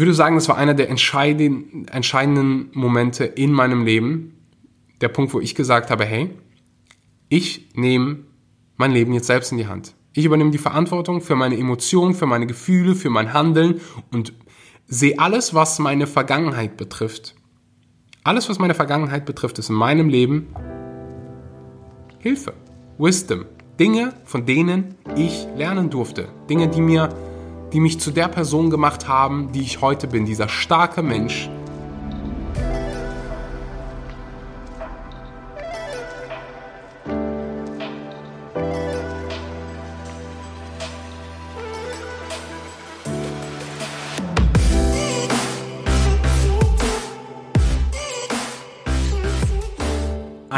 würde sagen, das war einer der entscheidenden, entscheidenden Momente in meinem Leben. Der Punkt, wo ich gesagt habe, hey, ich nehme mein Leben jetzt selbst in die Hand. Ich übernehme die Verantwortung für meine Emotionen, für meine Gefühle, für mein Handeln und sehe alles, was meine Vergangenheit betrifft. Alles, was meine Vergangenheit betrifft, ist in meinem Leben Hilfe, Wisdom, Dinge, von denen ich lernen durfte, Dinge, die mir die mich zu der Person gemacht haben, die ich heute bin, dieser starke Mensch,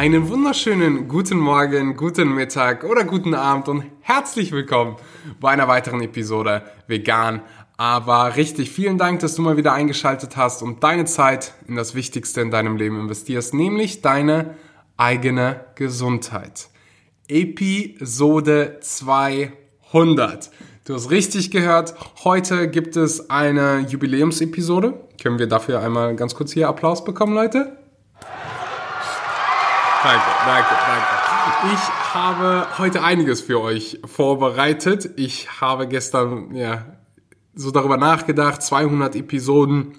Einen wunderschönen guten Morgen, guten Mittag oder guten Abend und herzlich willkommen bei einer weiteren Episode Vegan. Aber richtig, vielen Dank, dass du mal wieder eingeschaltet hast und deine Zeit in das Wichtigste in deinem Leben investierst, nämlich deine eigene Gesundheit. Episode 200. Du hast richtig gehört, heute gibt es eine Jubiläumsepisode. Können wir dafür einmal ganz kurz hier Applaus bekommen, Leute? Danke, danke, danke. Ich habe heute einiges für euch vorbereitet. Ich habe gestern ja so darüber nachgedacht, 200 Episoden,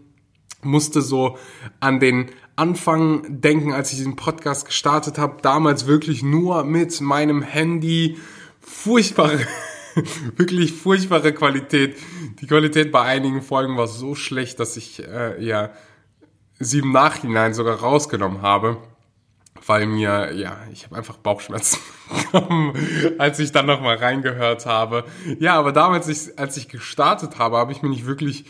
musste so an den Anfang denken, als ich diesen Podcast gestartet habe. Damals wirklich nur mit meinem Handy. Furchtbare, wirklich furchtbare Qualität. Die Qualität bei einigen Folgen war so schlecht, dass ich äh, ja sie im Nachhinein sogar rausgenommen habe weil mir, ja, ich habe einfach Bauchschmerzen bekommen, als ich dann nochmal reingehört habe. Ja, aber damals, ich, als ich gestartet habe, habe ich mir nicht wirklich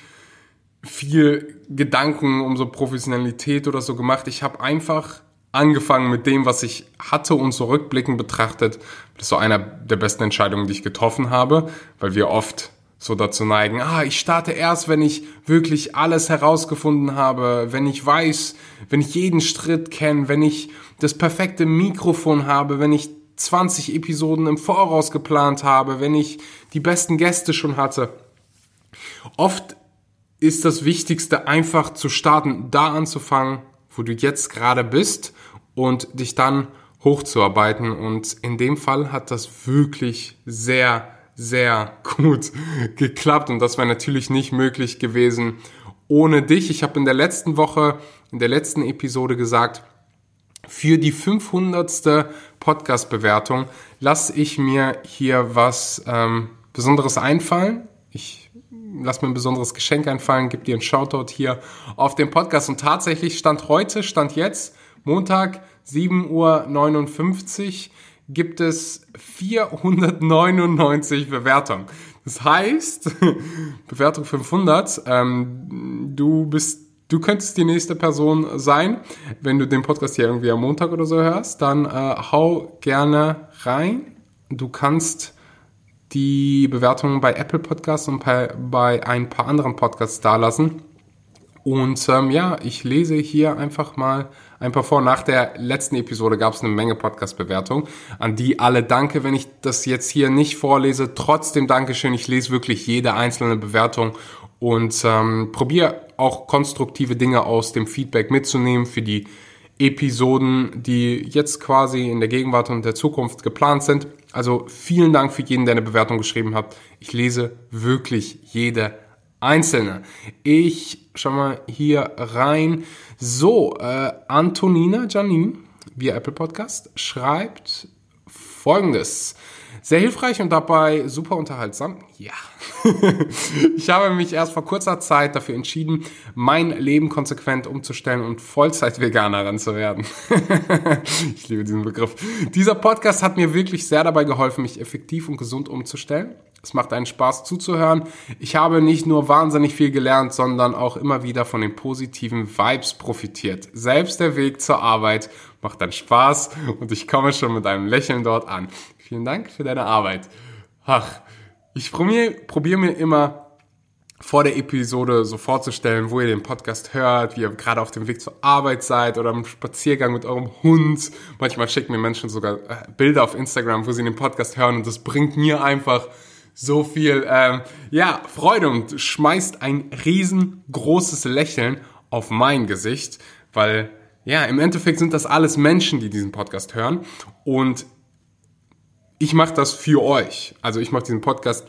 viel Gedanken um so Professionalität oder so gemacht. Ich habe einfach angefangen mit dem, was ich hatte und so rückblickend betrachtet. Das ist so einer der besten Entscheidungen, die ich getroffen habe, weil wir oft so dazu neigen, ah, ich starte erst, wenn ich wirklich alles herausgefunden habe, wenn ich weiß, wenn ich jeden Schritt kenne, wenn ich das perfekte Mikrofon habe, wenn ich 20 Episoden im Voraus geplant habe, wenn ich die besten Gäste schon hatte. Oft ist das Wichtigste einfach zu starten, da anzufangen, wo du jetzt gerade bist und dich dann hochzuarbeiten. Und in dem Fall hat das wirklich sehr sehr gut geklappt und das wäre natürlich nicht möglich gewesen ohne dich. Ich habe in der letzten Woche, in der letzten Episode gesagt, für die 500. Podcast-Bewertung lasse ich mir hier was ähm, Besonderes einfallen. Ich lasse mir ein besonderes Geschenk einfallen, gebe dir einen Shoutout hier auf dem Podcast. Und tatsächlich stand heute, stand jetzt, Montag, 7.59 Uhr gibt es 499 Bewertungen. Das heißt, Bewertung 500, ähm, du bist Du könntest die nächste Person sein. Wenn du den Podcast hier irgendwie am Montag oder so hörst, dann äh, hau gerne rein. Du kannst die Bewertungen bei Apple Podcasts und bei, bei ein paar anderen Podcasts dalassen. Und ähm, ja, ich lese hier einfach mal ein paar vor. Nach der letzten Episode gab es eine Menge Podcast-Bewertungen. An die alle danke. Wenn ich das jetzt hier nicht vorlese, trotzdem Dankeschön. Ich lese wirklich jede einzelne Bewertung und ähm, probiere auch konstruktive Dinge aus dem Feedback mitzunehmen für die Episoden, die jetzt quasi in der Gegenwart und der Zukunft geplant sind. Also vielen Dank für jeden, der eine Bewertung geschrieben hat. Ich lese wirklich jede einzelne. Ich schau mal hier rein. So, äh, Antonina Janine via Apple Podcast schreibt folgendes. Sehr hilfreich und dabei super unterhaltsam. Ja. ich habe mich erst vor kurzer Zeit dafür entschieden, mein Leben konsequent umzustellen und Vollzeit-Veganerin zu werden. ich liebe diesen Begriff. Dieser Podcast hat mir wirklich sehr dabei geholfen, mich effektiv und gesund umzustellen. Es macht einen Spaß zuzuhören. Ich habe nicht nur wahnsinnig viel gelernt, sondern auch immer wieder von den positiven Vibes profitiert. Selbst der Weg zur Arbeit macht dann Spaß und ich komme schon mit einem Lächeln dort an. Vielen Dank für deine Arbeit. Ach, ich probiere probier mir immer vor der Episode so vorzustellen, wo ihr den Podcast hört, wie ihr gerade auf dem Weg zur Arbeit seid oder am Spaziergang mit eurem Hund. Manchmal schicken mir Menschen sogar äh, Bilder auf Instagram, wo sie den Podcast hören und das bringt mir einfach so viel ähm, ja, Freude und schmeißt ein riesengroßes Lächeln auf mein Gesicht, weil ja, im Endeffekt sind das alles Menschen, die diesen Podcast hören und ich mache das für euch. Also ich mache diesen Podcast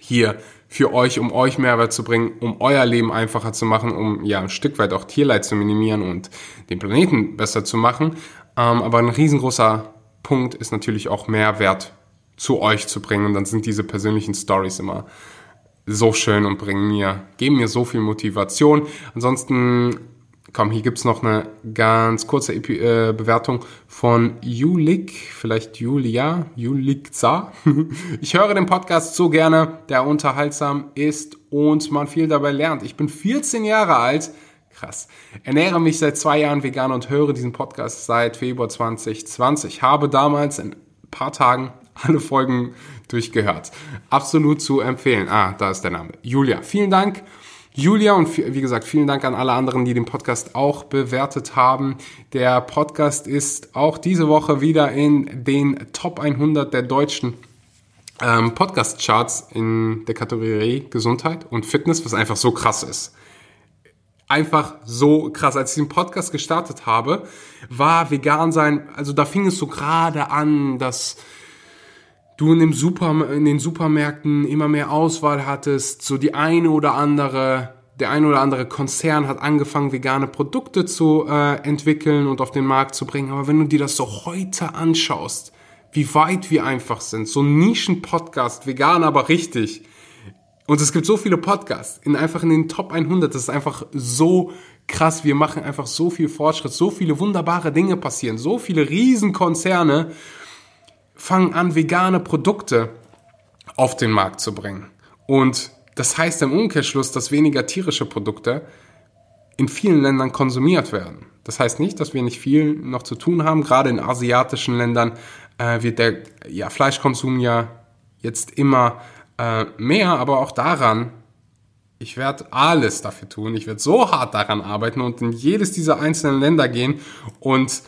hier für euch, um euch Mehrwert zu bringen, um euer Leben einfacher zu machen, um ja ein Stück weit auch Tierleid zu minimieren und den Planeten besser zu machen. Ähm, aber ein riesengroßer Punkt ist natürlich auch Mehrwert zu euch zu bringen. Und dann sind diese persönlichen Stories immer so schön und bringen mir, geben mir so viel Motivation. Ansonsten Komm, hier gibt's noch eine ganz kurze Epi äh, Bewertung von Julik, vielleicht Julia, Julikza. ich höre den Podcast so gerne, der unterhaltsam ist und man viel dabei lernt. Ich bin 14 Jahre alt, krass, ernähre mich seit zwei Jahren vegan und höre diesen Podcast seit Februar 2020. Habe damals in ein paar Tagen alle Folgen durchgehört. Absolut zu empfehlen. Ah, da ist der Name. Julia, vielen Dank. Julia und wie gesagt, vielen Dank an alle anderen, die den Podcast auch bewertet haben. Der Podcast ist auch diese Woche wieder in den Top 100 der deutschen ähm, Podcast-Charts in der Kategorie Gesundheit und Fitness, was einfach so krass ist. Einfach so krass. Als ich den Podcast gestartet habe, war vegan sein, also da fing es so gerade an, dass du in, dem Super, in den Supermärkten immer mehr Auswahl hattest, so die eine oder andere, der eine oder andere Konzern hat angefangen, vegane Produkte zu äh, entwickeln und auf den Markt zu bringen. Aber wenn du dir das so heute anschaust, wie weit wir einfach sind, so ein Nischen-Podcast, vegan, aber richtig. Und es gibt so viele Podcasts, in einfach in den Top 100, das ist einfach so krass. Wir machen einfach so viel Fortschritt, so viele wunderbare Dinge passieren, so viele Riesenkonzerne fangen an, vegane Produkte auf den Markt zu bringen. Und das heißt im Umkehrschluss, dass weniger tierische Produkte in vielen Ländern konsumiert werden. Das heißt nicht, dass wir nicht viel noch zu tun haben. Gerade in asiatischen Ländern äh, wird der ja, Fleischkonsum ja jetzt immer äh, mehr, aber auch daran, ich werde alles dafür tun. Ich werde so hart daran arbeiten und in jedes dieser einzelnen Länder gehen und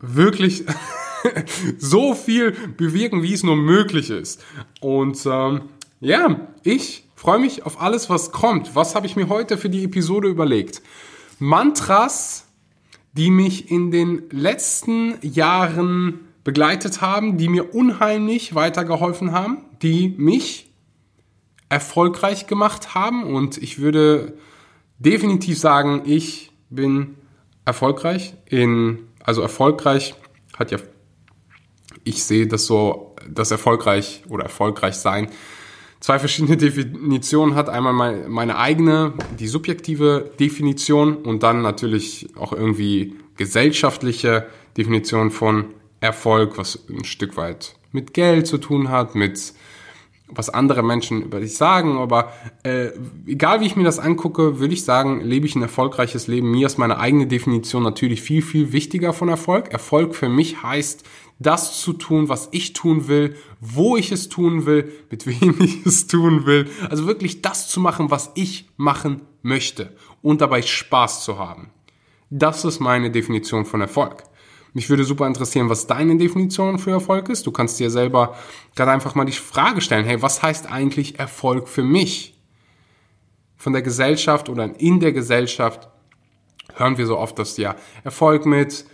wirklich so viel bewirken, wie es nur möglich ist. Und ähm, ja, ich freue mich auf alles, was kommt. Was habe ich mir heute für die Episode überlegt? Mantras, die mich in den letzten Jahren begleitet haben, die mir unheimlich weitergeholfen haben, die mich erfolgreich gemacht haben und ich würde definitiv sagen, ich bin erfolgreich in, also erfolgreich hat ja ich sehe das so, das erfolgreich oder erfolgreich sein zwei verschiedene Definitionen hat. Einmal meine eigene, die subjektive Definition und dann natürlich auch irgendwie gesellschaftliche Definition von Erfolg, was ein Stück weit mit Geld zu tun hat, mit was andere Menschen über dich sagen, aber äh, egal wie ich mir das angucke, würde ich sagen, lebe ich ein erfolgreiches Leben. Mir ist meine eigene Definition natürlich viel, viel wichtiger von Erfolg. Erfolg für mich heißt, das zu tun, was ich tun will, wo ich es tun will, mit wem ich es tun will. Also wirklich das zu machen, was ich machen möchte und dabei Spaß zu haben. Das ist meine Definition von Erfolg. Mich würde super interessieren, was deine Definition für Erfolg ist. Du kannst dir selber gerade einfach mal die Frage stellen, hey, was heißt eigentlich Erfolg für mich? Von der Gesellschaft oder in der Gesellschaft hören wir so oft, dass ja Erfolg mit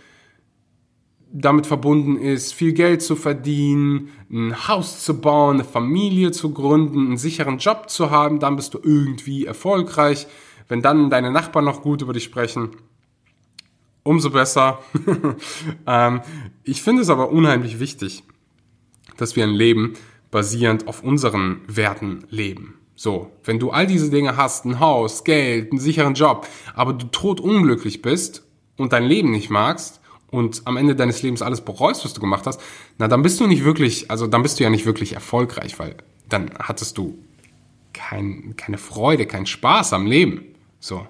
damit verbunden ist, viel Geld zu verdienen, ein Haus zu bauen, eine Familie zu gründen, einen sicheren Job zu haben, dann bist du irgendwie erfolgreich. Wenn dann deine Nachbarn noch gut über dich sprechen, umso besser. ähm, ich finde es aber unheimlich wichtig, dass wir ein Leben basierend auf unseren Werten leben. So, wenn du all diese Dinge hast, ein Haus, Geld, einen sicheren Job, aber du tot unglücklich bist und dein Leben nicht magst, und am Ende deines Lebens alles bereust, was du gemacht hast, na, dann bist du nicht wirklich, also dann bist du ja nicht wirklich erfolgreich, weil dann hattest du kein, keine Freude, keinen Spaß am Leben. So.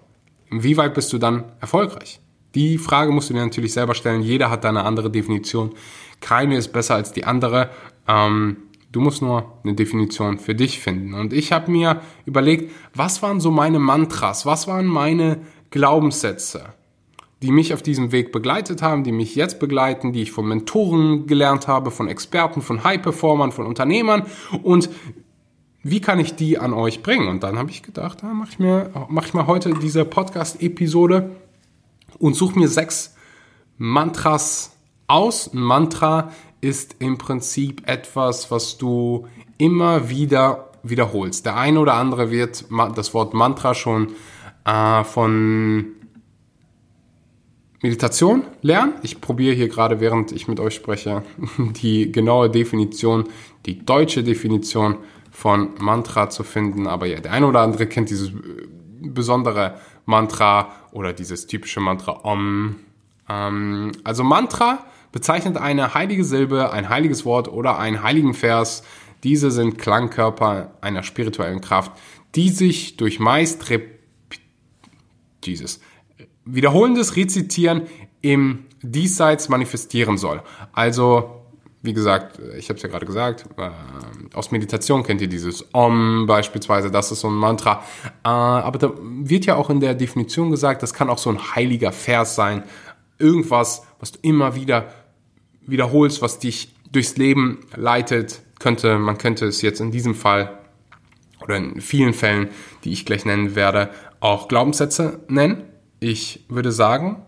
Inwieweit bist du dann erfolgreich? Die Frage musst du dir natürlich selber stellen. Jeder hat da eine andere Definition. Keine ist besser als die andere. Ähm, du musst nur eine Definition für dich finden. Und ich habe mir überlegt, was waren so meine Mantras? Was waren meine Glaubenssätze? die mich auf diesem Weg begleitet haben, die mich jetzt begleiten, die ich von Mentoren gelernt habe, von Experten, von High-Performern, von Unternehmern und wie kann ich die an euch bringen? Und dann habe ich gedacht, da mache ich mir, mache ich mal heute diese Podcast-Episode und suche mir sechs Mantras aus. Ein Mantra ist im Prinzip etwas, was du immer wieder wiederholst. Der eine oder andere wird das Wort Mantra schon äh, von Meditation lernen. Ich probiere hier gerade, während ich mit euch spreche, die genaue Definition, die deutsche Definition von Mantra zu finden. Aber ja, der eine oder andere kennt dieses äh, besondere Mantra oder dieses typische Mantra Om. Ähm, also Mantra bezeichnet eine heilige Silbe, ein heiliges Wort oder einen heiligen Vers. Diese sind Klangkörper einer spirituellen Kraft, die sich durch meist Jesus, wiederholendes Rezitieren im Diesseits manifestieren soll. Also wie gesagt, ich habe es ja gerade gesagt, äh, aus Meditation kennt ihr dieses Om beispielsweise, das ist so ein Mantra. Äh, aber da wird ja auch in der Definition gesagt, das kann auch so ein heiliger Vers sein. Irgendwas, was du immer wieder wiederholst, was dich durchs Leben leitet, könnte, man könnte es jetzt in diesem Fall oder in vielen Fällen, die ich gleich nennen werde, auch Glaubenssätze nennen. Ich würde sagen,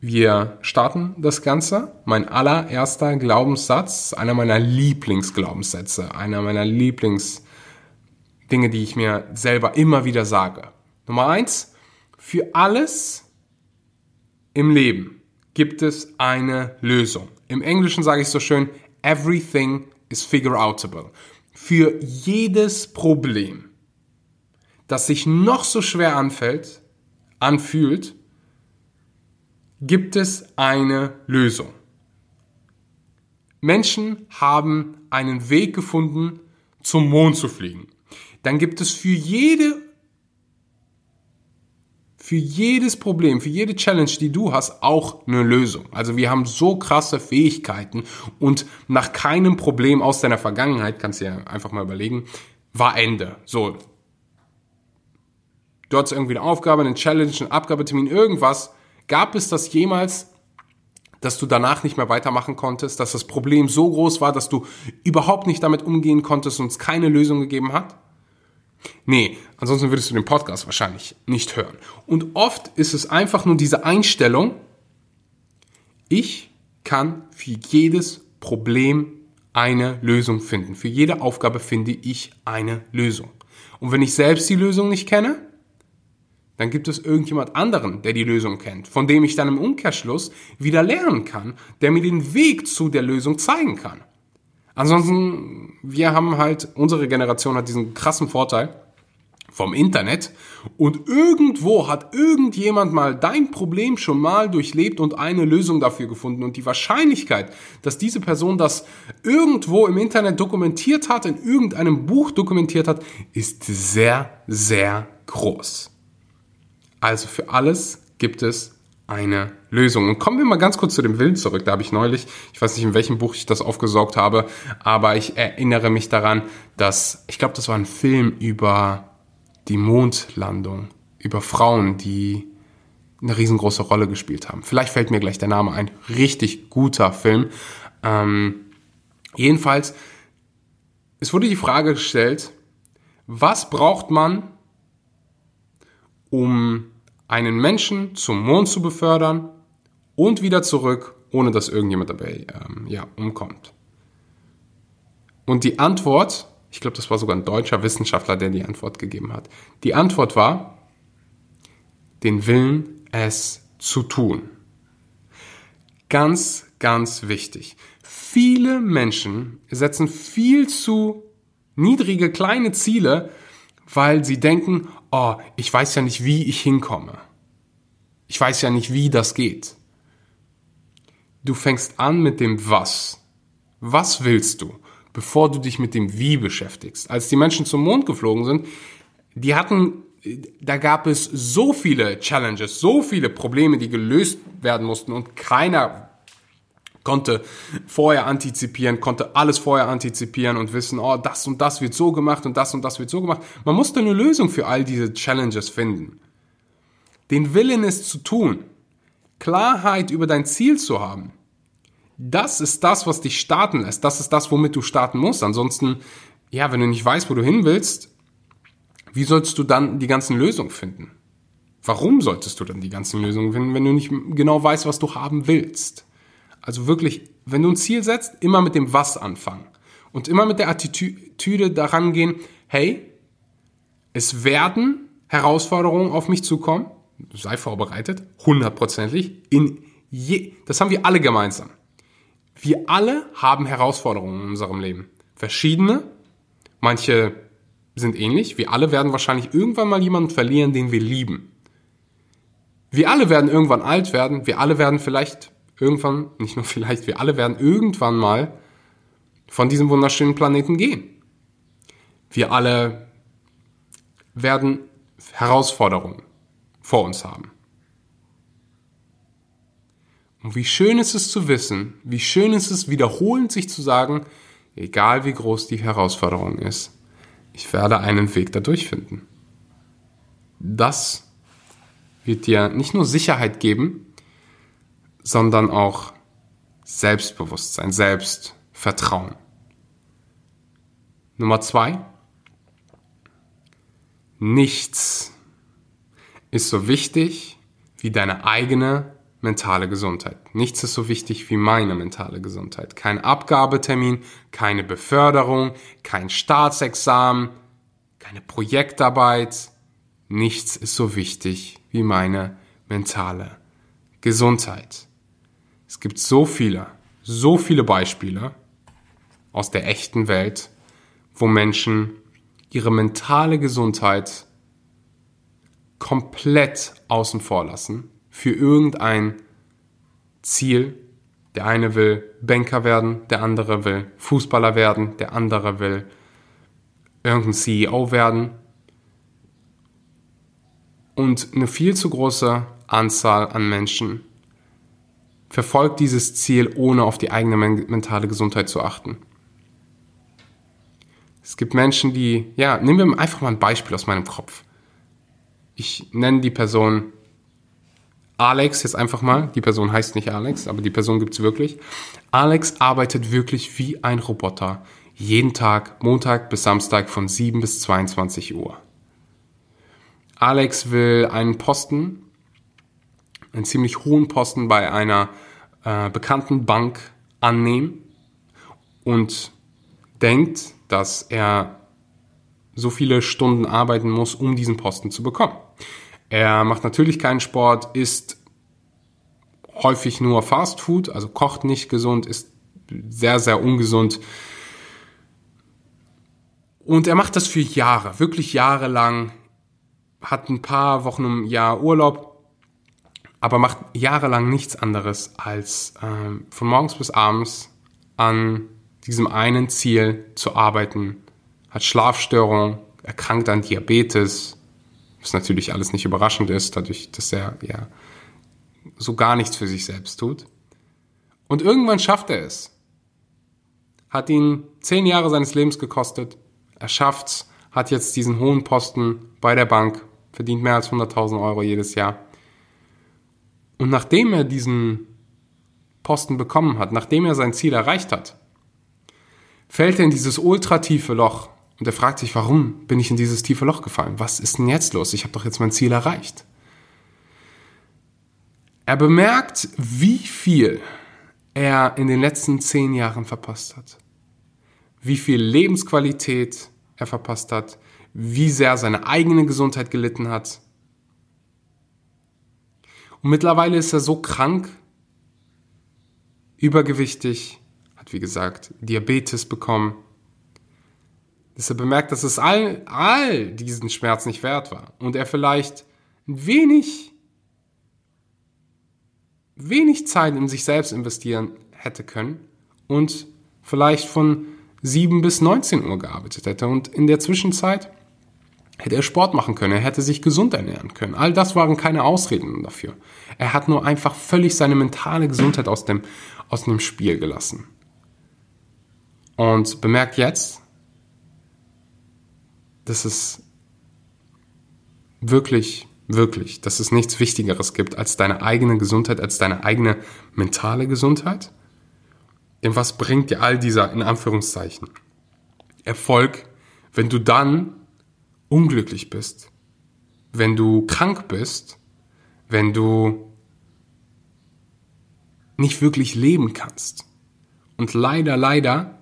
wir starten das Ganze. Mein allererster Glaubenssatz, einer meiner Lieblingsglaubenssätze, einer meiner Lieblingsdinge, die ich mir selber immer wieder sage. Nummer eins, für alles im Leben gibt es eine Lösung. Im Englischen sage ich so schön, everything is figure outable. Für jedes Problem, das sich noch so schwer anfällt, anfühlt, gibt es eine Lösung. Menschen haben einen Weg gefunden, zum Mond zu fliegen. Dann gibt es für jede für jedes Problem, für jede Challenge, die du hast, auch eine Lösung. Also wir haben so krasse Fähigkeiten und nach keinem Problem aus deiner Vergangenheit, kannst du ja einfach mal überlegen, war Ende. So. Du hattest irgendwie eine Aufgabe, eine Challenge, einen Abgabetermin, irgendwas Gab es das jemals, dass du danach nicht mehr weitermachen konntest, dass das Problem so groß war, dass du überhaupt nicht damit umgehen konntest und es keine Lösung gegeben hat? Nee, ansonsten würdest du den Podcast wahrscheinlich nicht hören. Und oft ist es einfach nur diese Einstellung, ich kann für jedes Problem eine Lösung finden. Für jede Aufgabe finde ich eine Lösung. Und wenn ich selbst die Lösung nicht kenne, dann gibt es irgendjemand anderen, der die Lösung kennt, von dem ich dann im Umkehrschluss wieder lernen kann, der mir den Weg zu der Lösung zeigen kann. Ansonsten, wir haben halt, unsere Generation hat diesen krassen Vorteil vom Internet und irgendwo hat irgendjemand mal dein Problem schon mal durchlebt und eine Lösung dafür gefunden und die Wahrscheinlichkeit, dass diese Person das irgendwo im Internet dokumentiert hat, in irgendeinem Buch dokumentiert hat, ist sehr, sehr groß. Also für alles gibt es eine Lösung. Und kommen wir mal ganz kurz zu dem Willen zurück. Da habe ich neulich, ich weiß nicht, in welchem Buch ich das aufgesaugt habe, aber ich erinnere mich daran, dass, ich glaube, das war ein Film über die Mondlandung, über Frauen, die eine riesengroße Rolle gespielt haben. Vielleicht fällt mir gleich der Name ein. Richtig guter Film. Ähm, jedenfalls, es wurde die Frage gestellt, was braucht man, um einen Menschen zum Mond zu befördern und wieder zurück, ohne dass irgendjemand dabei ähm, ja, umkommt. Und die Antwort, ich glaube, das war sogar ein deutscher Wissenschaftler, der die Antwort gegeben hat. Die Antwort war, den Willen, es zu tun. Ganz, ganz wichtig. Viele Menschen setzen viel zu niedrige, kleine Ziele, weil sie denken, oh, ich weiß ja nicht, wie ich hinkomme. Ich weiß ja nicht, wie das geht. Du fängst an mit dem Was. Was willst du, bevor du dich mit dem Wie beschäftigst? Als die Menschen zum Mond geflogen sind, die hatten, da gab es so viele Challenges, so viele Probleme, die gelöst werden mussten und keiner konnte vorher antizipieren, konnte alles vorher antizipieren und wissen, oh, das und das wird so gemacht und das und das wird so gemacht. Man musste eine Lösung für all diese Challenges finden. Den Willen es zu tun, Klarheit über dein Ziel zu haben, das ist das, was dich starten lässt. Das ist das, womit du starten musst. Ansonsten, ja, wenn du nicht weißt, wo du hin willst, wie sollst du dann die ganzen Lösungen finden? Warum solltest du dann die ganzen Lösungen finden, wenn du nicht genau weißt, was du haben willst? Also wirklich, wenn du ein Ziel setzt, immer mit dem Was anfangen. Und immer mit der Attitüde daran gehen, hey, es werden Herausforderungen auf mich zukommen. Sei vorbereitet, hundertprozentig. In je, das haben wir alle gemeinsam. Wir alle haben Herausforderungen in unserem Leben. Verschiedene. Manche sind ähnlich. Wir alle werden wahrscheinlich irgendwann mal jemanden verlieren, den wir lieben. Wir alle werden irgendwann alt werden. Wir alle werden vielleicht irgendwann, nicht nur vielleicht, wir alle werden irgendwann mal von diesem wunderschönen Planeten gehen. Wir alle werden Herausforderungen vor uns haben. Und wie schön ist es zu wissen, wie schön ist es wiederholend sich zu sagen, egal wie groß die Herausforderung ist, ich werde einen Weg dadurch finden. Das wird dir nicht nur Sicherheit geben, sondern auch Selbstbewusstsein, Selbstvertrauen. Nummer zwei. Nichts ist so wichtig wie deine eigene mentale Gesundheit. Nichts ist so wichtig wie meine mentale Gesundheit. Kein Abgabetermin, keine Beförderung, kein Staatsexamen, keine Projektarbeit. Nichts ist so wichtig wie meine mentale Gesundheit. Es gibt so viele, so viele Beispiele aus der echten Welt, wo Menschen ihre mentale Gesundheit komplett außen vor lassen für irgendein Ziel. Der eine will Banker werden, der andere will Fußballer werden, der andere will irgendein CEO werden. Und eine viel zu große Anzahl an Menschen verfolgt dieses Ziel, ohne auf die eigene mentale Gesundheit zu achten. Es gibt Menschen, die, ja, nehmen wir einfach mal ein Beispiel aus meinem Kopf. Ich nenne die Person Alex jetzt einfach mal. Die Person heißt nicht Alex, aber die Person gibt es wirklich. Alex arbeitet wirklich wie ein Roboter. Jeden Tag, Montag bis Samstag von 7 bis 22 Uhr. Alex will einen Posten einen ziemlich hohen Posten bei einer äh, bekannten Bank annehmen und denkt, dass er so viele Stunden arbeiten muss, um diesen Posten zu bekommen. Er macht natürlich keinen Sport, isst häufig nur Fast Food, also kocht nicht gesund, ist sehr, sehr ungesund. Und er macht das für Jahre, wirklich jahrelang, hat ein paar Wochen im Jahr Urlaub aber macht jahrelang nichts anderes, als ähm, von morgens bis abends an diesem einen Ziel zu arbeiten, hat Schlafstörungen, erkrankt an Diabetes, was natürlich alles nicht überraschend ist, dadurch, dass er ja so gar nichts für sich selbst tut. Und irgendwann schafft er es. Hat ihn zehn Jahre seines Lebens gekostet. Er schafft's, hat jetzt diesen hohen Posten bei der Bank, verdient mehr als 100.000 Euro jedes Jahr. Und nachdem er diesen Posten bekommen hat, nachdem er sein Ziel erreicht hat, fällt er in dieses ultratiefe Loch und er fragt sich, warum bin ich in dieses tiefe Loch gefallen? Was ist denn jetzt los? Ich habe doch jetzt mein Ziel erreicht. Er bemerkt, wie viel er in den letzten zehn Jahren verpasst hat. Wie viel Lebensqualität er verpasst hat, wie sehr seine eigene Gesundheit gelitten hat, und mittlerweile ist er so krank, übergewichtig, hat wie gesagt Diabetes bekommen, dass er bemerkt, dass es all, all diesen Schmerz nicht wert war. Und er vielleicht ein wenig, wenig Zeit in sich selbst investieren hätte können und vielleicht von 7 bis 19 Uhr gearbeitet hätte. Und in der Zwischenzeit hätte er Sport machen können, er hätte sich gesund ernähren können. All das waren keine Ausreden dafür. Er hat nur einfach völlig seine mentale Gesundheit aus dem, aus dem Spiel gelassen. Und bemerkt jetzt, dass es wirklich, wirklich, dass es nichts Wichtigeres gibt als deine eigene Gesundheit, als deine eigene mentale Gesundheit. Denn was bringt dir all dieser, in Anführungszeichen, Erfolg, wenn du dann unglücklich bist, wenn du krank bist, wenn du nicht wirklich leben kannst. Und leider, leider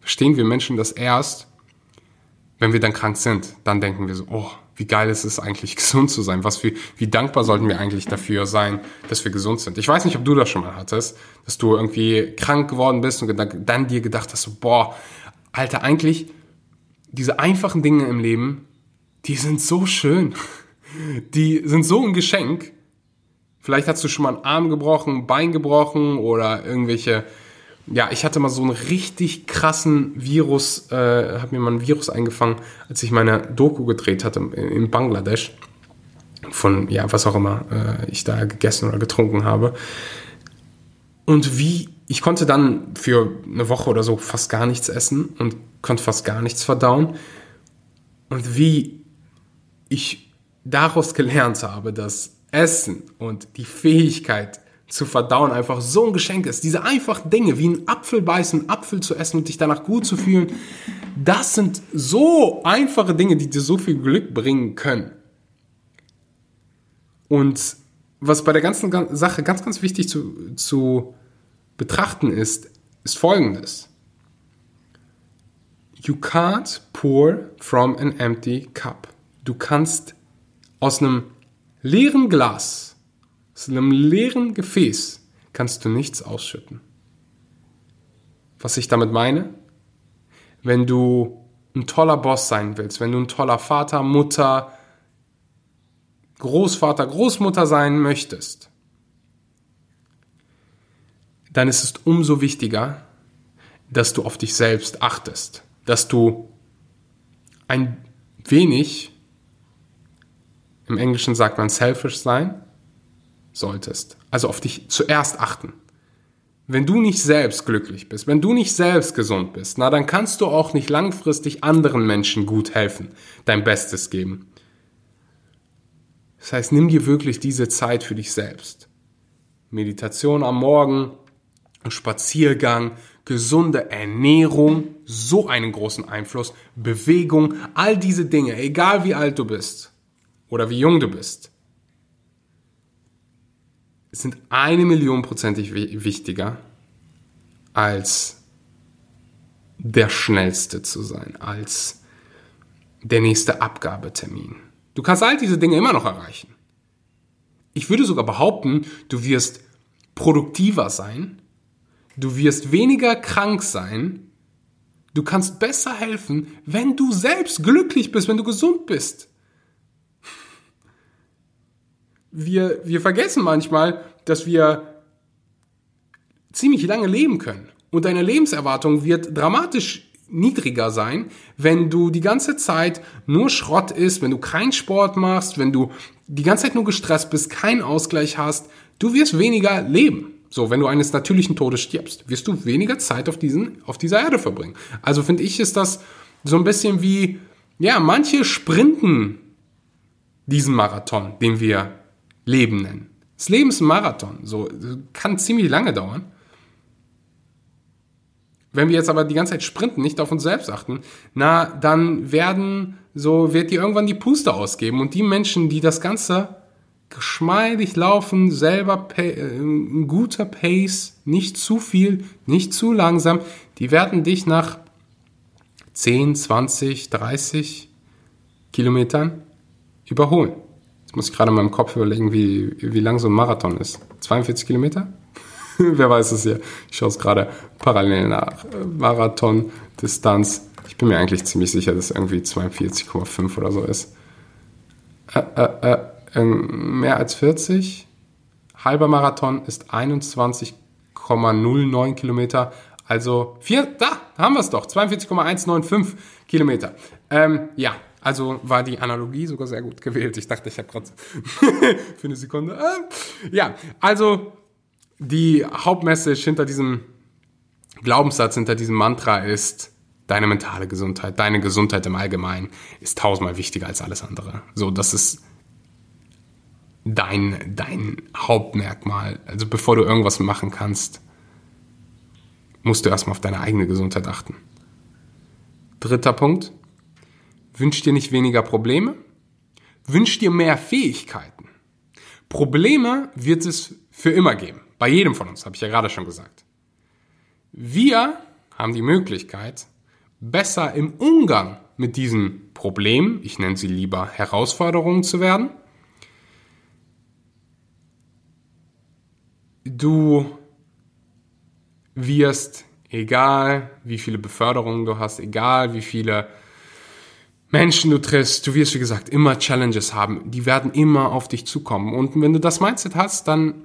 verstehen wir Menschen das erst, wenn wir dann krank sind. Dann denken wir so, oh, wie geil ist es eigentlich, gesund zu sein? Was für, wie dankbar sollten wir eigentlich dafür sein, dass wir gesund sind? Ich weiß nicht, ob du das schon mal hattest, dass du irgendwie krank geworden bist und dann dir gedacht hast, so, boah, Alter, eigentlich diese einfachen Dinge im Leben, die sind so schön. Die sind so ein Geschenk. Vielleicht hast du schon mal einen Arm gebrochen, ein Bein gebrochen oder irgendwelche ja, ich hatte mal so einen richtig krassen Virus, äh, habe mir mal ein Virus eingefangen, als ich meine Doku gedreht hatte in Bangladesch. Von, ja, was auch immer äh, ich da gegessen oder getrunken habe. Und wie, ich konnte dann für eine Woche oder so fast gar nichts essen und konnte fast gar nichts verdauen. Und wie ich daraus gelernt habe, dass Essen und die Fähigkeit, zu verdauen einfach so ein Geschenk ist. Diese einfachen Dinge, wie ein Apfel beißen, Apfel zu essen und dich danach gut zu fühlen, das sind so einfache Dinge, die dir so viel Glück bringen können. Und was bei der ganzen Sache ganz, ganz wichtig zu, zu betrachten ist, ist folgendes. You can't pour from an empty cup. Du kannst aus einem leeren Glas aus einem leeren Gefäß kannst du nichts ausschütten. Was ich damit meine? Wenn du ein toller Boss sein willst, wenn du ein toller Vater, Mutter, Großvater, Großmutter sein möchtest, dann ist es umso wichtiger, dass du auf dich selbst achtest, dass du ein wenig, im Englischen sagt man selfish sein, solltest. Also auf dich zuerst achten. Wenn du nicht selbst glücklich bist, wenn du nicht selbst gesund bist, na dann kannst du auch nicht langfristig anderen Menschen gut helfen, dein Bestes geben. Das heißt, nimm dir wirklich diese Zeit für dich selbst. Meditation am Morgen, Spaziergang, gesunde Ernährung, so einen großen Einfluss, Bewegung, all diese Dinge, egal wie alt du bist oder wie jung du bist sind eine Million prozentig wichtiger als der Schnellste zu sein, als der nächste Abgabetermin. Du kannst all diese Dinge immer noch erreichen. Ich würde sogar behaupten, du wirst produktiver sein, du wirst weniger krank sein, du kannst besser helfen, wenn du selbst glücklich bist, wenn du gesund bist wir, wir vergessen manchmal, dass wir ziemlich lange leben können. Und deine Lebenserwartung wird dramatisch niedriger sein, wenn du die ganze Zeit nur Schrott isst, wenn du keinen Sport machst, wenn du die ganze Zeit nur gestresst bist, keinen Ausgleich hast. Du wirst weniger leben. So, wenn du eines natürlichen Todes stirbst, wirst du weniger Zeit auf diesen, auf dieser Erde verbringen. Also finde ich, ist das so ein bisschen wie, ja, manche sprinten diesen Marathon, den wir Leben nennen. Das Leben ist ein Marathon, so kann ziemlich lange dauern. Wenn wir jetzt aber die ganze Zeit sprinten, nicht auf uns selbst achten, na, dann werden, so wird dir irgendwann die Puste ausgeben und die Menschen, die das Ganze geschmeidig laufen, selber äh, ein guter Pace, nicht zu viel, nicht zu langsam, die werden dich nach 10, 20, 30 Kilometern überholen. Jetzt muss ich gerade in meinem Kopf überlegen, wie, wie lang so ein Marathon ist. 42 Kilometer? Wer weiß es hier? Ich schaue es gerade parallel nach. Marathon-Distanz. Ich bin mir eigentlich ziemlich sicher, dass es irgendwie 42,5 oder so ist. Äh, äh, äh, mehr als 40. Halber Marathon ist 21,09 Kilometer. Also vier, da haben wir es doch. 42,195 Kilometer. Ähm, ja, also war die Analogie sogar sehr gut gewählt. Ich dachte, ich habe gerade für eine Sekunde. Äh, ja, also die Hauptmessage hinter diesem Glaubenssatz, hinter diesem Mantra ist, deine mentale Gesundheit, deine Gesundheit im Allgemeinen ist tausendmal wichtiger als alles andere. So, das ist dein, dein Hauptmerkmal. Also bevor du irgendwas machen kannst, musst du erstmal auf deine eigene Gesundheit achten. Dritter Punkt. Wünsch dir nicht weniger Probleme, wünsch dir mehr Fähigkeiten. Probleme wird es für immer geben. Bei jedem von uns, habe ich ja gerade schon gesagt. Wir haben die Möglichkeit, besser im Umgang mit diesen Problemen, ich nenne sie lieber Herausforderungen zu werden. Du wirst, egal wie viele Beförderungen du hast, egal wie viele Menschen du triffst, du wirst, wie gesagt, immer Challenges haben. Die werden immer auf dich zukommen. Und wenn du das Mindset hast, dann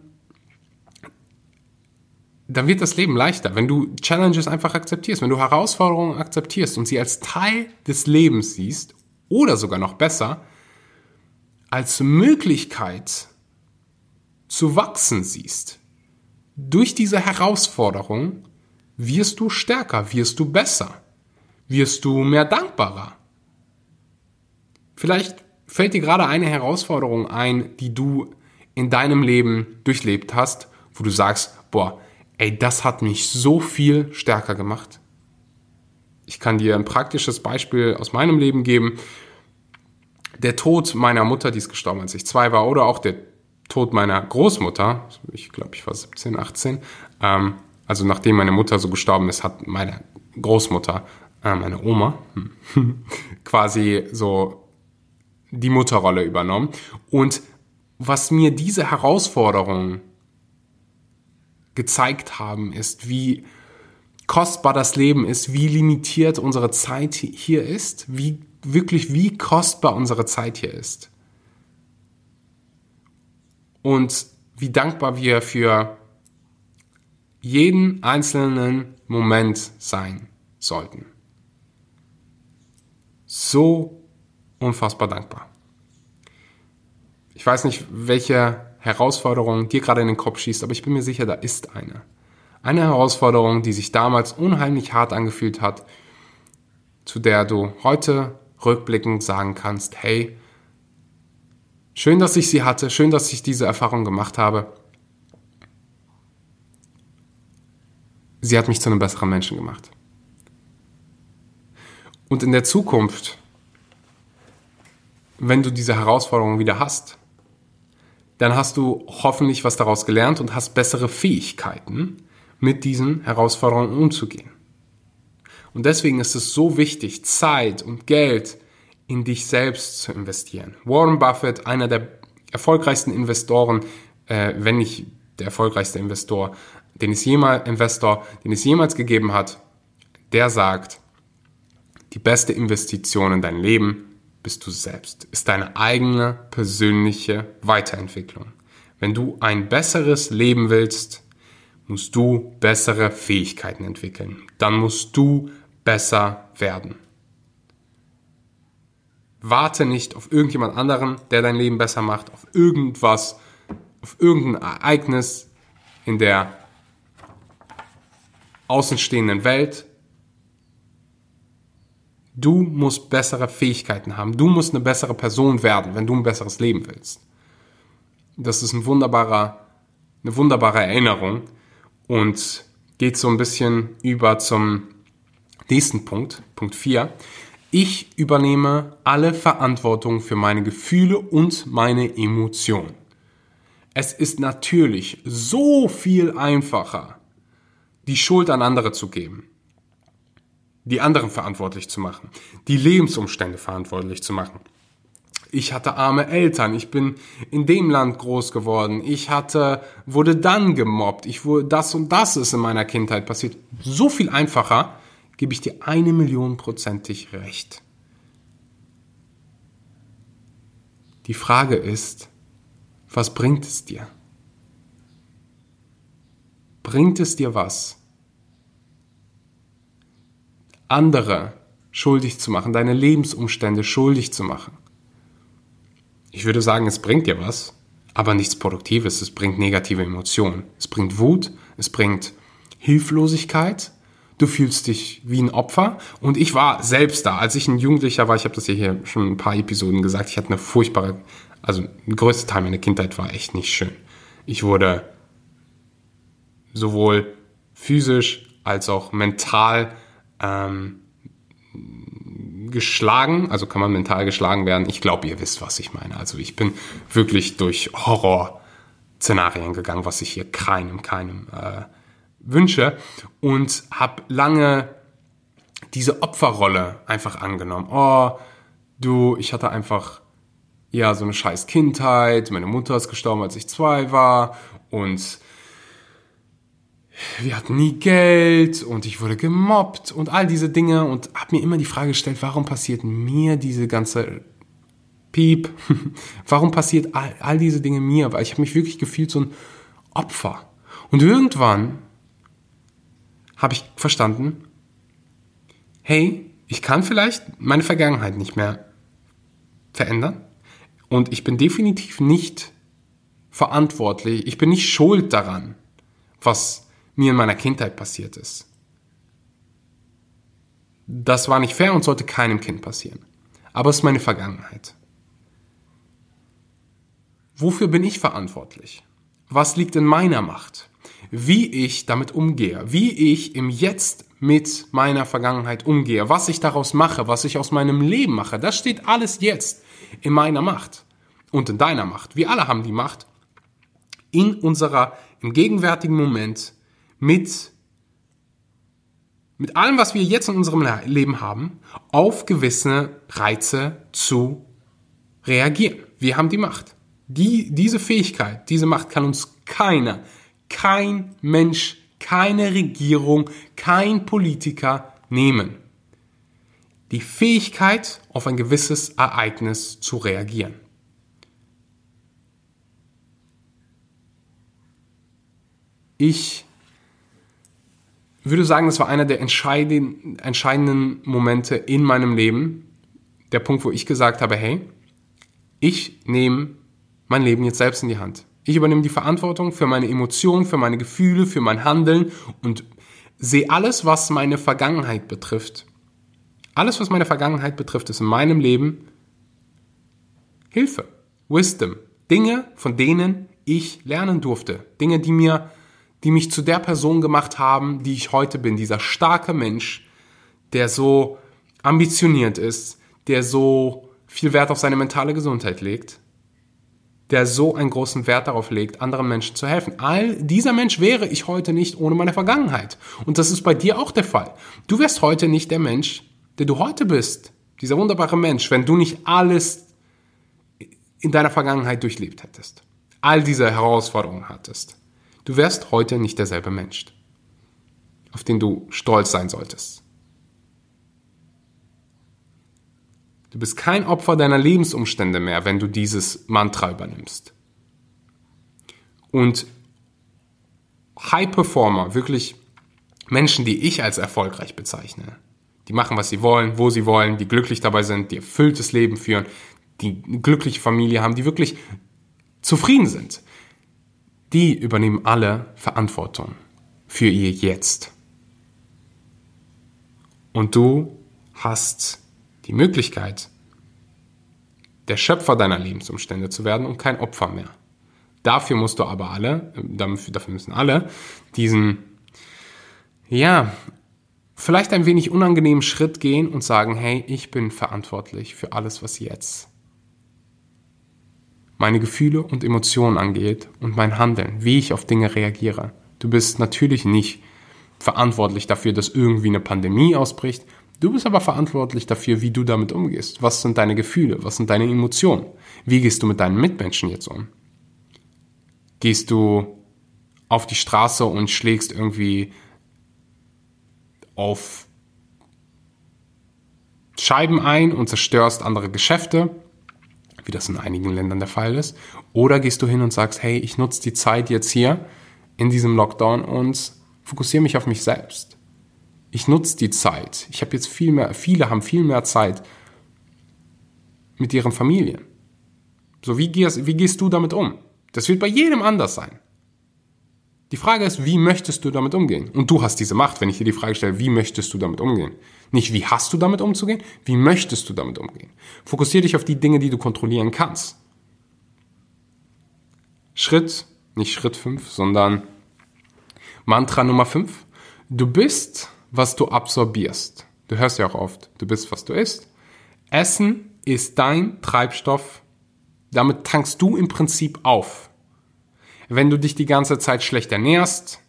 dann wird das Leben leichter, wenn du Challenges einfach akzeptierst, wenn du Herausforderungen akzeptierst und sie als Teil des Lebens siehst oder sogar noch besser, als Möglichkeit zu wachsen siehst. Durch diese Herausforderung wirst du stärker, wirst du besser, wirst du mehr dankbarer. Vielleicht fällt dir gerade eine Herausforderung ein, die du in deinem Leben durchlebt hast, wo du sagst, boah, ey, das hat mich so viel stärker gemacht. Ich kann dir ein praktisches Beispiel aus meinem Leben geben. Der Tod meiner Mutter, die ist gestorben, als ich zwei war, oder auch der Tod meiner Großmutter, ich glaube, ich war 17, 18, ähm, also nachdem meine Mutter so gestorben ist, hat meine Großmutter, äh, meine Oma, quasi so die Mutterrolle übernommen. Und was mir diese Herausforderung gezeigt haben, ist, wie kostbar das Leben ist, wie limitiert unsere Zeit hier ist, wie wirklich, wie kostbar unsere Zeit hier ist. Und wie dankbar wir für jeden einzelnen Moment sein sollten. So unfassbar dankbar. Ich weiß nicht, welche Herausforderung dir gerade in den Kopf schießt, aber ich bin mir sicher, da ist eine. Eine Herausforderung, die sich damals unheimlich hart angefühlt hat, zu der du heute rückblickend sagen kannst, hey, schön, dass ich sie hatte, schön, dass ich diese Erfahrung gemacht habe. Sie hat mich zu einem besseren Menschen gemacht. Und in der Zukunft, wenn du diese Herausforderung wieder hast, dann hast du hoffentlich was daraus gelernt und hast bessere Fähigkeiten, mit diesen Herausforderungen umzugehen. Und deswegen ist es so wichtig, Zeit und Geld in dich selbst zu investieren. Warren Buffett, einer der erfolgreichsten Investoren, äh, wenn nicht der erfolgreichste Investor, den es jemals, Investor, den es jemals gegeben hat, der sagt, die beste Investition in dein Leben bist du selbst, ist deine eigene persönliche Weiterentwicklung. Wenn du ein besseres Leben willst, musst du bessere Fähigkeiten entwickeln. Dann musst du besser werden. Warte nicht auf irgendjemand anderen, der dein Leben besser macht, auf irgendwas, auf irgendein Ereignis in der außenstehenden Welt, Du musst bessere Fähigkeiten haben. Du musst eine bessere Person werden, wenn du ein besseres Leben willst. Das ist ein wunderbarer, eine wunderbare Erinnerung und geht so ein bisschen über zum nächsten Punkt, Punkt 4. Ich übernehme alle Verantwortung für meine Gefühle und meine Emotionen. Es ist natürlich so viel einfacher, die Schuld an andere zu geben die anderen verantwortlich zu machen, die Lebensumstände verantwortlich zu machen. Ich hatte arme Eltern, ich bin in dem Land groß geworden, ich hatte, wurde dann gemobbt, ich wurde, das und das ist in meiner Kindheit passiert. So viel einfacher gebe ich dir eine Million prozentig recht. Die Frage ist, was bringt es dir? Bringt es dir was, andere schuldig zu machen, deine Lebensumstände schuldig zu machen. Ich würde sagen, es bringt dir was, aber nichts Produktives. Es bringt negative Emotionen. Es bringt Wut, es bringt Hilflosigkeit. Du fühlst dich wie ein Opfer. Und ich war selbst da, als ich ein Jugendlicher war. Ich habe das hier schon ein paar Episoden gesagt. Ich hatte eine furchtbare, also der größte Teil meiner Kindheit war echt nicht schön. Ich wurde sowohl physisch als auch mental ähm, geschlagen, also kann man mental geschlagen werden. Ich glaube, ihr wisst, was ich meine. Also ich bin wirklich durch Horror-Szenarien gegangen, was ich hier keinem, keinem äh, wünsche und habe lange diese Opferrolle einfach angenommen. Oh, du, ich hatte einfach ja so eine scheiß Kindheit, meine Mutter ist gestorben, als ich zwei war und wir hatten nie Geld und ich wurde gemobbt und all diese Dinge und habe mir immer die Frage gestellt, warum passiert mir diese ganze Piep? warum passiert all, all diese Dinge mir? Weil ich habe mich wirklich gefühlt so ein Opfer. Und irgendwann habe ich verstanden, hey, ich kann vielleicht meine Vergangenheit nicht mehr verändern und ich bin definitiv nicht verantwortlich, ich bin nicht schuld daran, was mir in meiner Kindheit passiert ist. Das war nicht fair und sollte keinem Kind passieren. Aber es ist meine Vergangenheit. Wofür bin ich verantwortlich? Was liegt in meiner Macht? Wie ich damit umgehe, wie ich im Jetzt mit meiner Vergangenheit umgehe, was ich daraus mache, was ich aus meinem Leben mache, das steht alles jetzt in meiner Macht und in deiner Macht. Wir alle haben die Macht, in unserer, im gegenwärtigen Moment mit, mit allem, was wir jetzt in unserem Leben haben, auf gewisse Reize zu reagieren. Wir haben die Macht. Die, diese Fähigkeit, diese Macht kann uns keiner, kein Mensch, keine Regierung, kein Politiker nehmen. Die Fähigkeit, auf ein gewisses Ereignis zu reagieren. Ich würde sagen, das war einer der entscheidenden, Momente in meinem Leben. Der Punkt, wo ich gesagt habe, hey, ich nehme mein Leben jetzt selbst in die Hand. Ich übernehme die Verantwortung für meine Emotionen, für meine Gefühle, für mein Handeln und sehe alles, was meine Vergangenheit betrifft. Alles, was meine Vergangenheit betrifft, ist in meinem Leben Hilfe, Wisdom, Dinge, von denen ich lernen durfte, Dinge, die mir die mich zu der Person gemacht haben, die ich heute bin. Dieser starke Mensch, der so ambitioniert ist, der so viel Wert auf seine mentale Gesundheit legt, der so einen großen Wert darauf legt, anderen Menschen zu helfen. All dieser Mensch wäre ich heute nicht ohne meine Vergangenheit. Und das ist bei dir auch der Fall. Du wärst heute nicht der Mensch, der du heute bist. Dieser wunderbare Mensch, wenn du nicht alles in deiner Vergangenheit durchlebt hättest. All diese Herausforderungen hattest. Du wärst heute nicht derselbe Mensch, auf den du stolz sein solltest. Du bist kein Opfer deiner Lebensumstände mehr, wenn du dieses Mantra übernimmst. Und High Performer, wirklich Menschen, die ich als erfolgreich bezeichne, die machen, was sie wollen, wo sie wollen, die glücklich dabei sind, die erfülltes Leben führen, die eine glückliche Familie haben, die wirklich zufrieden sind die übernehmen alle Verantwortung für ihr Jetzt. Und du hast die Möglichkeit, der Schöpfer deiner Lebensumstände zu werden und kein Opfer mehr. Dafür musst du aber alle, dafür müssen alle diesen, ja, vielleicht ein wenig unangenehmen Schritt gehen und sagen, hey, ich bin verantwortlich für alles, was jetzt meine Gefühle und Emotionen angeht und mein Handeln, wie ich auf Dinge reagiere. Du bist natürlich nicht verantwortlich dafür, dass irgendwie eine Pandemie ausbricht. Du bist aber verantwortlich dafür, wie du damit umgehst. Was sind deine Gefühle? Was sind deine Emotionen? Wie gehst du mit deinen Mitmenschen jetzt um? Gehst du auf die Straße und schlägst irgendwie auf Scheiben ein und zerstörst andere Geschäfte? wie das in einigen Ländern der Fall ist. Oder gehst du hin und sagst, hey, ich nutze die Zeit jetzt hier in diesem Lockdown und fokussiere mich auf mich selbst. Ich nutze die Zeit. Ich habe jetzt viel mehr, viele haben viel mehr Zeit mit ihren Familien. So, wie gehst, wie gehst du damit um? Das wird bei jedem anders sein. Die Frage ist, wie möchtest du damit umgehen? Und du hast diese Macht, wenn ich dir die Frage stelle, wie möchtest du damit umgehen? Nicht, wie hast du damit umzugehen, wie möchtest du damit umgehen? Fokussiere dich auf die Dinge, die du kontrollieren kannst. Schritt, nicht Schritt 5, sondern Mantra Nummer 5. Du bist, was du absorbierst. Du hörst ja auch oft, du bist, was du isst. Essen ist dein Treibstoff. Damit tankst du im Prinzip auf. Wenn du dich die ganze Zeit schlecht ernährst,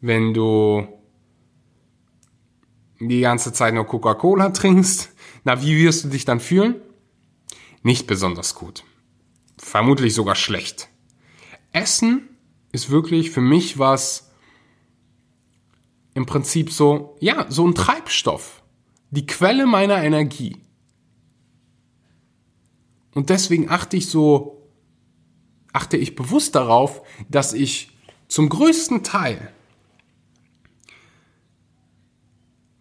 wenn du die ganze Zeit nur Coca-Cola trinkst, na, wie wirst du dich dann fühlen? Nicht besonders gut. Vermutlich sogar schlecht. Essen ist wirklich für mich was im Prinzip so, ja, so ein Treibstoff. Die Quelle meiner Energie. Und deswegen achte ich so, achte ich bewusst darauf, dass ich zum größten Teil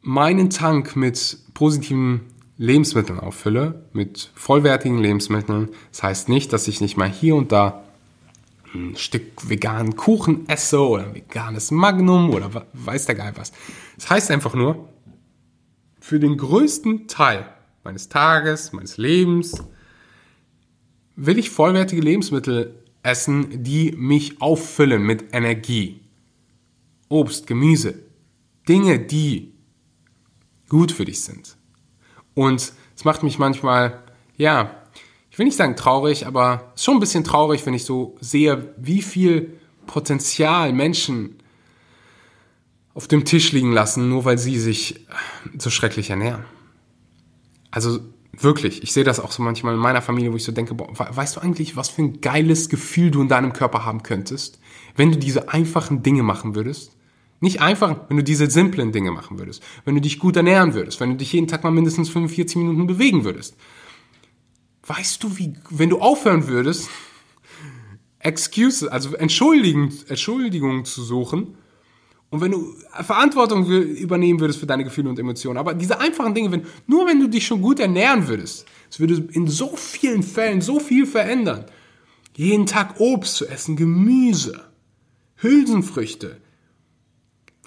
meinen Tank mit positiven Lebensmitteln auffülle, mit vollwertigen Lebensmitteln. Das heißt nicht, dass ich nicht mal hier und da ein Stück veganen Kuchen esse oder veganes Magnum oder weiß der Geil was. Das heißt einfach nur, für den größten Teil meines Tages, meines Lebens, will ich vollwertige Lebensmittel essen, die mich auffüllen mit Energie. Obst, Gemüse, Dinge, die gut für dich sind. Und es macht mich manchmal, ja, ich will nicht sagen traurig, aber schon ein bisschen traurig, wenn ich so sehe, wie viel Potenzial Menschen auf dem Tisch liegen lassen, nur weil sie sich so schrecklich ernähren. Also wirklich, ich sehe das auch so manchmal in meiner Familie, wo ich so denke, boah, weißt du eigentlich, was für ein geiles Gefühl du in deinem Körper haben könntest, wenn du diese einfachen Dinge machen würdest? Nicht einfach, wenn du diese simplen Dinge machen würdest, wenn du dich gut ernähren würdest, wenn du dich jeden Tag mal mindestens 45 Minuten bewegen würdest. Weißt du, wie, wenn du aufhören würdest, Excuses, also Entschuldigung, Entschuldigungen zu suchen, und wenn du Verantwortung übernehmen würdest für deine Gefühle und Emotionen, aber diese einfachen Dinge, wenn, nur wenn du dich schon gut ernähren würdest, es würde in so vielen Fällen so viel verändern. Jeden Tag Obst zu essen, Gemüse, Hülsenfrüchte,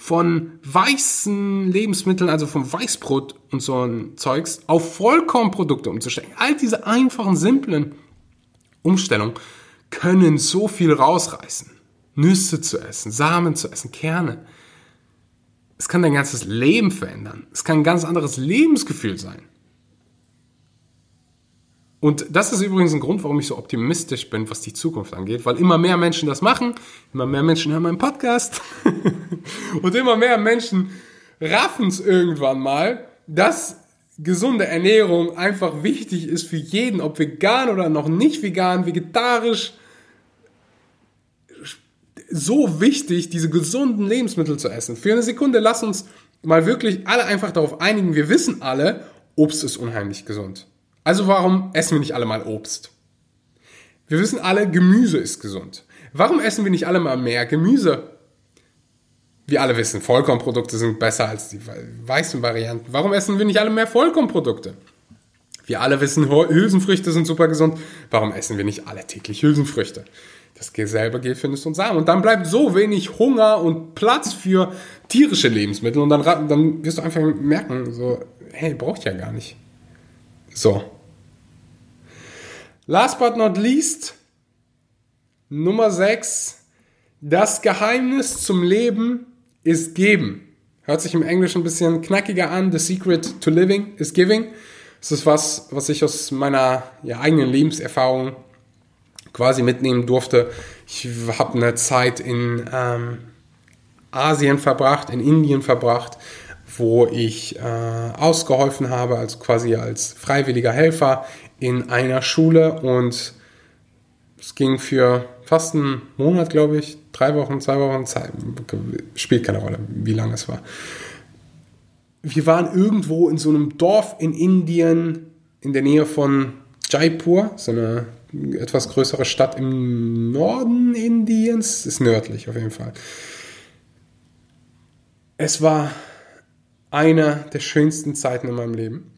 von weißen Lebensmitteln, also vom Weißbrot und so ein Zeugs, auf Vollkornprodukte umzustellen. All diese einfachen, simplen Umstellungen können so viel rausreißen. Nüsse zu essen, Samen zu essen, Kerne. Es kann dein ganzes Leben verändern. Es kann ein ganz anderes Lebensgefühl sein. Und das ist übrigens ein Grund, warum ich so optimistisch bin, was die Zukunft angeht, weil immer mehr Menschen das machen, immer mehr Menschen hören meinen Podcast und immer mehr Menschen raffen es irgendwann mal, dass gesunde Ernährung einfach wichtig ist für jeden, ob vegan oder noch nicht vegan, vegetarisch. So wichtig, diese gesunden Lebensmittel zu essen. Für eine Sekunde lass uns mal wirklich alle einfach darauf einigen. Wir wissen alle, Obst ist unheimlich gesund. Also warum essen wir nicht alle mal Obst? Wir wissen alle, Gemüse ist gesund. Warum essen wir nicht alle mal mehr Gemüse? Wir alle wissen, Vollkornprodukte sind besser als die weißen Varianten. Warum essen wir nicht alle mehr Vollkornprodukte? Wir alle wissen, Hülsenfrüchte sind super gesund. Warum essen wir nicht alle täglich Hülsenfrüchte? Das selber gilt für Nüsse und Samen. Und dann bleibt so wenig Hunger und Platz für tierische Lebensmittel. Und dann, dann wirst du einfach merken, so, hey, braucht ja gar nicht. So. Last but not least, Nummer 6. Das Geheimnis zum Leben ist geben. Hört sich im Englischen ein bisschen knackiger an. The secret to living is giving. Das ist was, was ich aus meiner ja, eigenen Lebenserfahrung quasi mitnehmen durfte. Ich habe eine Zeit in ähm, Asien verbracht, in Indien verbracht, wo ich äh, ausgeholfen habe, also quasi als freiwilliger Helfer in einer Schule und es ging für fast einen Monat, glaube ich, drei Wochen, zwei Wochen, Zeit, spielt keine Rolle, wie lange es war. Wir waren irgendwo in so einem Dorf in Indien in der Nähe von Jaipur, so eine etwas größere Stadt im Norden Indiens, ist nördlich auf jeden Fall. Es war eine der schönsten Zeiten in meinem Leben.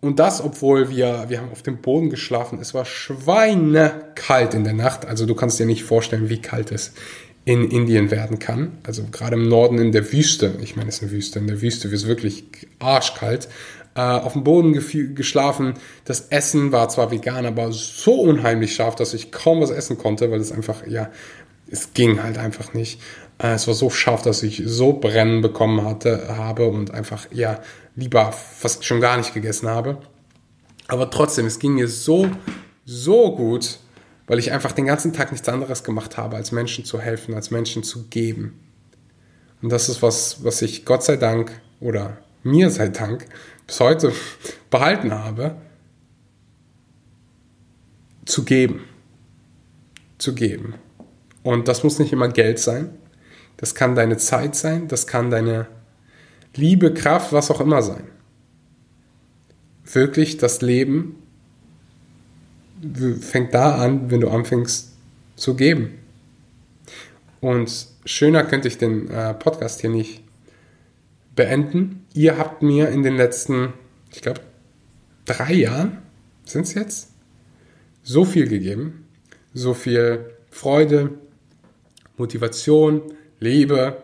Und das, obwohl wir, wir haben auf dem Boden geschlafen. Es war schweinekalt in der Nacht. Also du kannst dir nicht vorstellen, wie kalt es in Indien werden kann. Also gerade im Norden in der Wüste. Ich meine, es ist eine Wüste. In der Wüste wird es wirklich arschkalt. Äh, auf dem Boden geschlafen. Das Essen war zwar vegan, aber so unheimlich scharf, dass ich kaum was essen konnte, weil es einfach, ja, es ging halt einfach nicht. Äh, es war so scharf, dass ich so Brennen bekommen hatte, habe und einfach, ja, lieber fast schon gar nicht gegessen habe. Aber trotzdem, es ging mir so, so gut, weil ich einfach den ganzen Tag nichts anderes gemacht habe, als Menschen zu helfen, als Menschen zu geben. Und das ist was, was ich Gott sei Dank oder mir sei Dank bis heute behalten habe, zu geben. Zu geben. Und das muss nicht immer Geld sein. Das kann deine Zeit sein, das kann deine Liebe, Kraft, was auch immer sein. Wirklich das Leben fängt da an, wenn du anfängst zu geben. Und schöner könnte ich den äh, Podcast hier nicht beenden. Ihr habt mir in den letzten, ich glaube, drei Jahren, sind es jetzt, so viel gegeben. So viel Freude, Motivation, Liebe,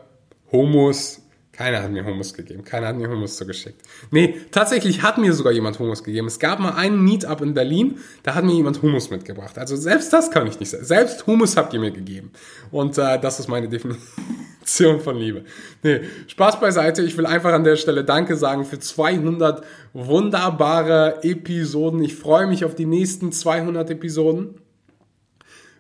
Humus, keiner hat mir Hummus gegeben. Keiner hat mir Hummus zugeschickt. Nee, tatsächlich hat mir sogar jemand Hummus gegeben. Es gab mal einen Meetup in Berlin, da hat mir jemand Hummus mitgebracht. Also selbst das kann ich nicht sagen. Selbst Hummus habt ihr mir gegeben. Und äh, das ist meine Definition von Liebe. Nee, Spaß beiseite. Ich will einfach an der Stelle Danke sagen für 200 wunderbare Episoden. Ich freue mich auf die nächsten 200 Episoden.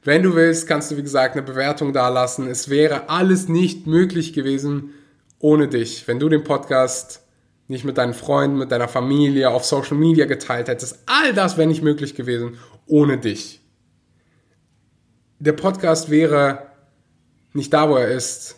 Wenn du willst, kannst du, wie gesagt, eine Bewertung dalassen. Es wäre alles nicht möglich gewesen, ohne dich, wenn du den Podcast nicht mit deinen Freunden, mit deiner Familie auf Social Media geteilt hättest, all das wäre nicht möglich gewesen ohne dich. Der Podcast wäre nicht da, wo er ist,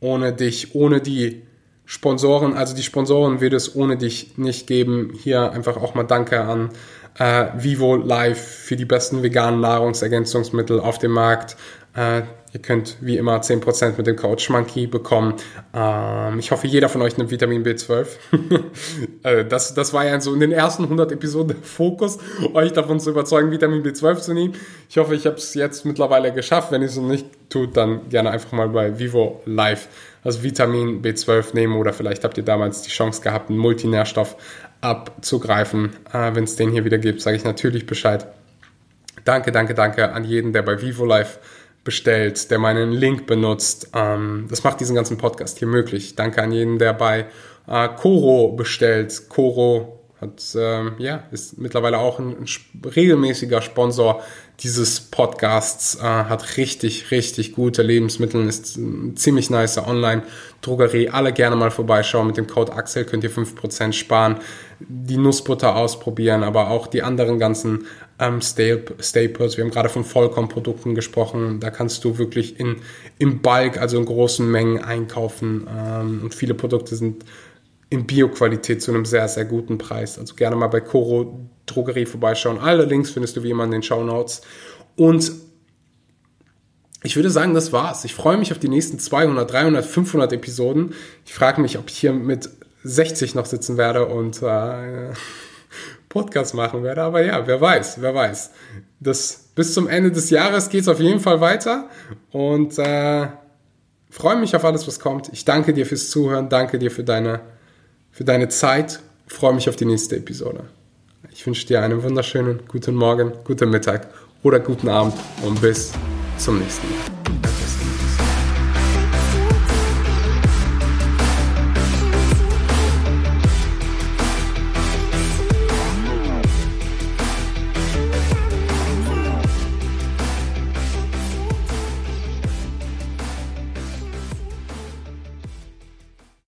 ohne dich, ohne die Sponsoren. Also die Sponsoren wird es ohne dich nicht geben. Hier einfach auch mal Danke an äh, Vivo Live für die besten veganen Nahrungsergänzungsmittel auf dem Markt. Äh, ihr könnt wie immer 10% mit dem Code Schmanky bekommen. Ähm, ich hoffe, jeder von euch nimmt Vitamin B12. äh, das, das war ja so in den ersten 100 Episoden der Fokus, euch davon zu überzeugen, Vitamin B12 zu nehmen. Ich hoffe, ich habe es jetzt mittlerweile geschafft. Wenn ihr es noch nicht tut, dann gerne einfach mal bei Vivo Live also Vitamin B12 nehmen oder vielleicht habt ihr damals die Chance gehabt, einen Multinährstoff abzugreifen. Äh, Wenn es den hier wieder gibt, sage ich natürlich Bescheid. Danke, danke, danke an jeden, der bei Vivo Live bestellt, der meinen Link benutzt. Ähm, das macht diesen ganzen Podcast hier möglich. Danke an jeden, der bei äh, Coro bestellt. Coro hat, ähm, ja, ist mittlerweile auch ein, ein regelmäßiger Sponsor dieses Podcasts, äh, hat richtig, richtig gute Lebensmittel, ist ziemlich nice Online-Drogerie. Alle gerne mal vorbeischauen. Mit dem Code Axel könnt ihr 5% sparen. Die Nussbutter ausprobieren, aber auch die anderen ganzen ähm, Staples. Wir haben gerade von Vollkornprodukten gesprochen. Da kannst du wirklich in, im Bulk, also in großen Mengen einkaufen. Ähm, und viele Produkte sind in Bio-Qualität zu einem sehr, sehr guten Preis. Also gerne mal bei Coro Drogerie vorbeischauen. Alle Links findest du wie immer in den Show Notes. Und ich würde sagen, das war's. Ich freue mich auf die nächsten 200, 300, 500 Episoden. Ich frage mich, ob ich hier mit 60 noch sitzen werde und äh, Podcast machen werde. Aber ja, wer weiß, wer weiß. Das, bis zum Ende des Jahres geht es auf jeden Fall weiter. Und äh, freue mich auf alles, was kommt. Ich danke dir fürs Zuhören. Danke dir für deine für deine Zeit. Freue mich auf die nächste Episode. Ich wünsche dir einen wunderschönen guten Morgen, guten Mittag oder guten Abend und bis zum nächsten Mal.